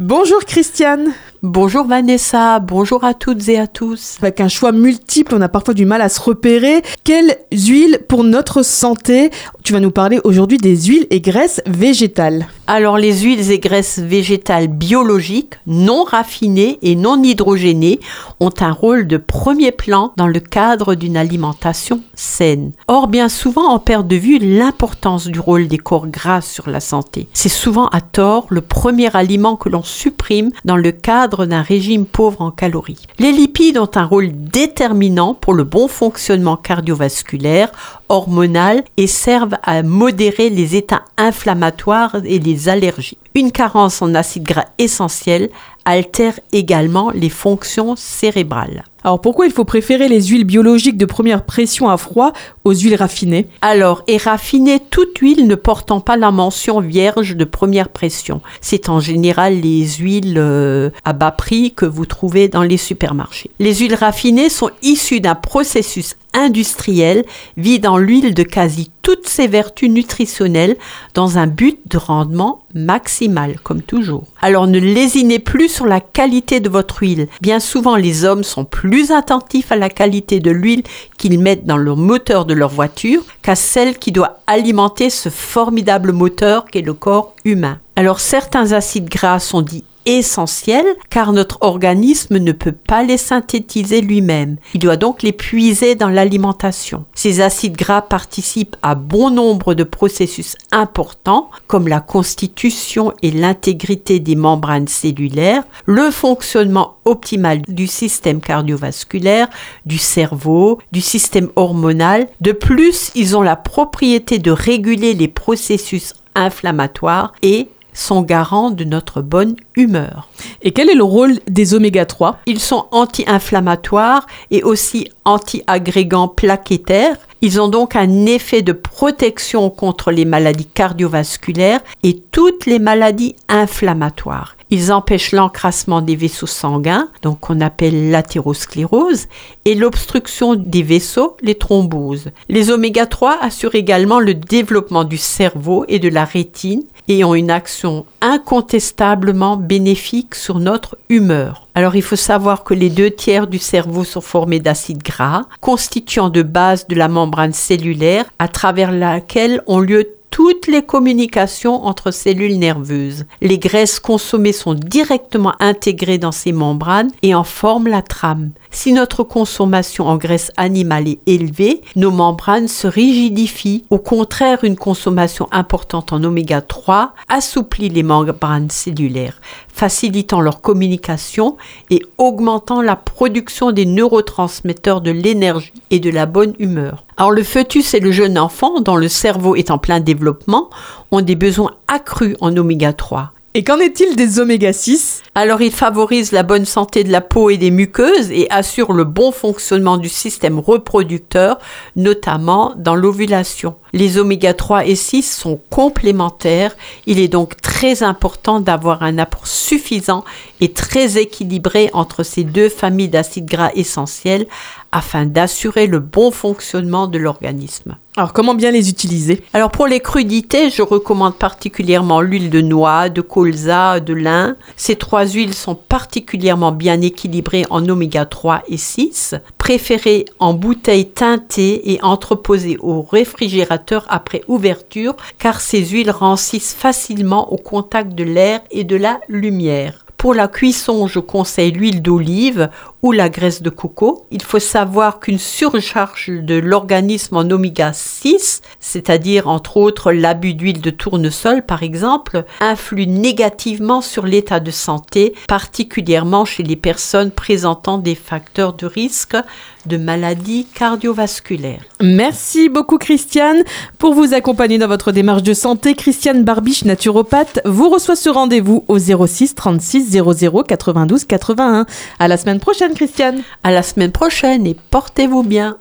Bonjour Christiane. Bonjour Vanessa, bonjour à toutes et à tous. Avec un choix multiple, on a parfois du mal à se repérer. Quelles huiles pour notre santé? Tu vas nous parler aujourd'hui des huiles et graisses végétales. Alors les huiles et graisses végétales biologiques, non raffinées et non hydrogénées ont un rôle de premier plan dans le cadre d'une alimentation saine. Or, bien souvent, on perd de vue l'importance du rôle des corps gras sur la santé. C'est souvent à tort le premier aliment que l'on supprime dans le cadre d'un régime pauvre en calories. Les lipides ont un rôle déterminant pour le bon fonctionnement cardiovasculaire, hormonal et servent à modérer les états inflammatoires et les allergies. Une carence en acides gras essentiels altère également les fonctions cérébrales. Alors pourquoi il faut préférer les huiles biologiques de première pression à froid aux huiles raffinées? Alors, et raffiner toute huile ne portant pas la mention vierge de première pression. C'est en général les huiles euh, à bas prix que vous trouvez dans les supermarchés. Les huiles raffinées sont issues d'un processus industriel vide en l'huile de quasi toutes ses vertus nutritionnelles dans un but de rendement maximal, comme toujours. Alors ne lésinez plus sur la qualité de votre huile. Bien souvent, les hommes sont plus attentifs à la qualité de l'huile qu'ils mettent dans le moteur de leur voiture qu'à celle qui doit alimenter ce formidable moteur qu'est le corps humain. Alors certains acides gras sont dits essentiels car notre organisme ne peut pas les synthétiser lui-même. Il doit donc les puiser dans l'alimentation. Ces acides gras participent à bon nombre de processus importants comme la constitution et l'intégrité des membranes cellulaires, le fonctionnement optimal du système cardiovasculaire, du cerveau, du système hormonal. De plus, ils ont la propriété de réguler les processus inflammatoires et sont garants de notre bonne humeur. Et quel est le rôle des oméga 3 Ils sont anti-inflammatoires et aussi anti-agrégants plaquettaires. Ils ont donc un effet de protection contre les maladies cardiovasculaires et toutes les maladies inflammatoires. Ils empêchent l'encrassement des vaisseaux sanguins, donc qu'on appelle l'athérosclérose, et l'obstruction des vaisseaux, les thromboses. Les oméga 3 assurent également le développement du cerveau et de la rétine et ont une action incontestablement bénéfique sur notre humeur. Alors il faut savoir que les deux tiers du cerveau sont formés d'acides gras, constituant de base de la membrane cellulaire à travers laquelle ont lieu toutes les communications entre cellules nerveuses. Les graisses consommées sont directement intégrées dans ces membranes et en forment la trame. Si notre consommation en graisse animale est élevée, nos membranes se rigidifient. Au contraire, une consommation importante en oméga 3 assouplit les membranes cellulaires, facilitant leur communication et augmentant la production des neurotransmetteurs de l'énergie et de la bonne humeur. Alors le fœtus et le jeune enfant, dont le cerveau est en plein développement, ont des besoins accrus en oméga 3. Et qu'en est-il des oméga 6 Alors ils favorisent la bonne santé de la peau et des muqueuses et assurent le bon fonctionnement du système reproducteur, notamment dans l'ovulation. Les oméga 3 et 6 sont complémentaires, il est donc très important d'avoir un apport suffisant et très équilibré entre ces deux familles d'acides gras essentiels afin d'assurer le bon fonctionnement de l'organisme. Alors comment bien les utiliser? Alors pour les crudités, je recommande particulièrement l'huile de noix, de colza, de lin. Ces trois huiles sont particulièrement bien équilibrées en oméga 3 et 6, préférées en bouteilles teintées et entreposées au réfrigérateur après ouverture car ces huiles rancissent facilement au contact de l'air et de la lumière. Pour la cuisson, je conseille l'huile d'olive ou la graisse de coco. Il faut savoir qu'une surcharge de l'organisme en oméga 6, c'est-à-dire entre autres l'abus d'huile de tournesol par exemple, influe négativement sur l'état de santé, particulièrement chez les personnes présentant des facteurs de risque de maladies cardiovasculaires. Merci beaucoup Christiane. Pour vous accompagner dans votre démarche de santé, Christiane Barbiche, naturopathe, vous reçoit ce rendez-vous au 06 36 00 92 81. À la semaine prochaine Christiane. À la semaine prochaine et portez-vous bien.